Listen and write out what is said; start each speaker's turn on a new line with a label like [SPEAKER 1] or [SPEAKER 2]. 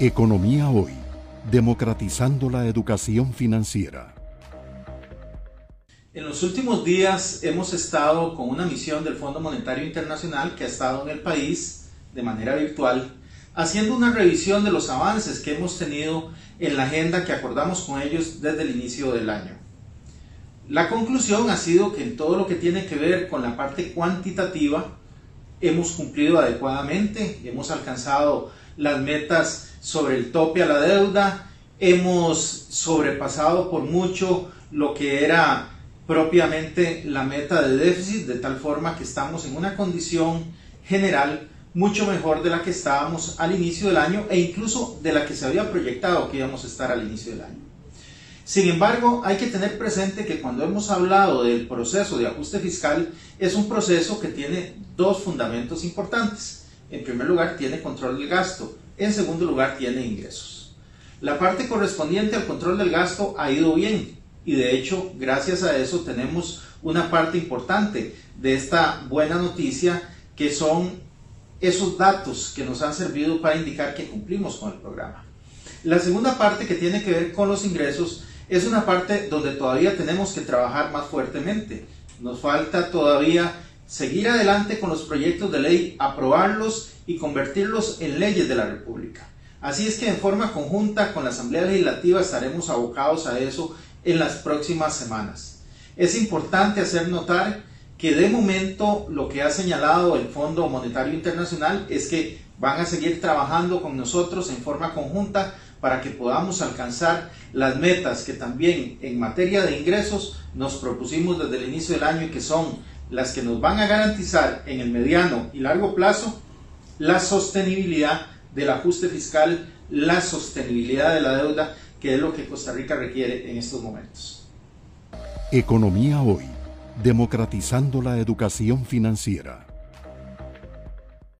[SPEAKER 1] Economía Hoy, democratizando la educación financiera.
[SPEAKER 2] En los últimos días hemos estado con una misión del Fondo Monetario Internacional que ha estado en el país de manera virtual, haciendo una revisión de los avances que hemos tenido en la agenda que acordamos con ellos desde el inicio del año. La conclusión ha sido que en todo lo que tiene que ver con la parte cuantitativa hemos cumplido adecuadamente, hemos alcanzado las metas sobre el tope a la deuda, hemos sobrepasado por mucho lo que era propiamente la meta de déficit, de tal forma que estamos en una condición general mucho mejor de la que estábamos al inicio del año e incluso de la que se había proyectado que íbamos a estar al inicio del año. Sin embargo, hay que tener presente que cuando hemos hablado del proceso de ajuste fiscal, es un proceso que tiene dos fundamentos importantes. En primer lugar, tiene control del gasto en segundo lugar, tiene ingresos. La parte correspondiente al control del gasto ha ido bien y de hecho, gracias a eso tenemos una parte importante de esta buena noticia que son esos datos que nos han servido para indicar que cumplimos con el programa. La segunda parte que tiene que ver con los ingresos es una parte donde todavía tenemos que trabajar más fuertemente. Nos falta todavía seguir adelante con los proyectos de ley, aprobarlos y convertirlos en leyes de la República. Así es que en forma conjunta con la Asamblea Legislativa estaremos abocados a eso en las próximas semanas. Es importante hacer notar que de momento lo que ha señalado el Fondo Monetario Internacional es que van a seguir trabajando con nosotros en forma conjunta para que podamos alcanzar las metas que también en materia de ingresos nos propusimos desde el inicio del año y que son las que nos van a garantizar en el mediano y largo plazo la sostenibilidad del ajuste fiscal, la sostenibilidad de la deuda, que es lo que Costa Rica requiere en estos momentos.
[SPEAKER 1] Economía hoy, democratizando la educación financiera.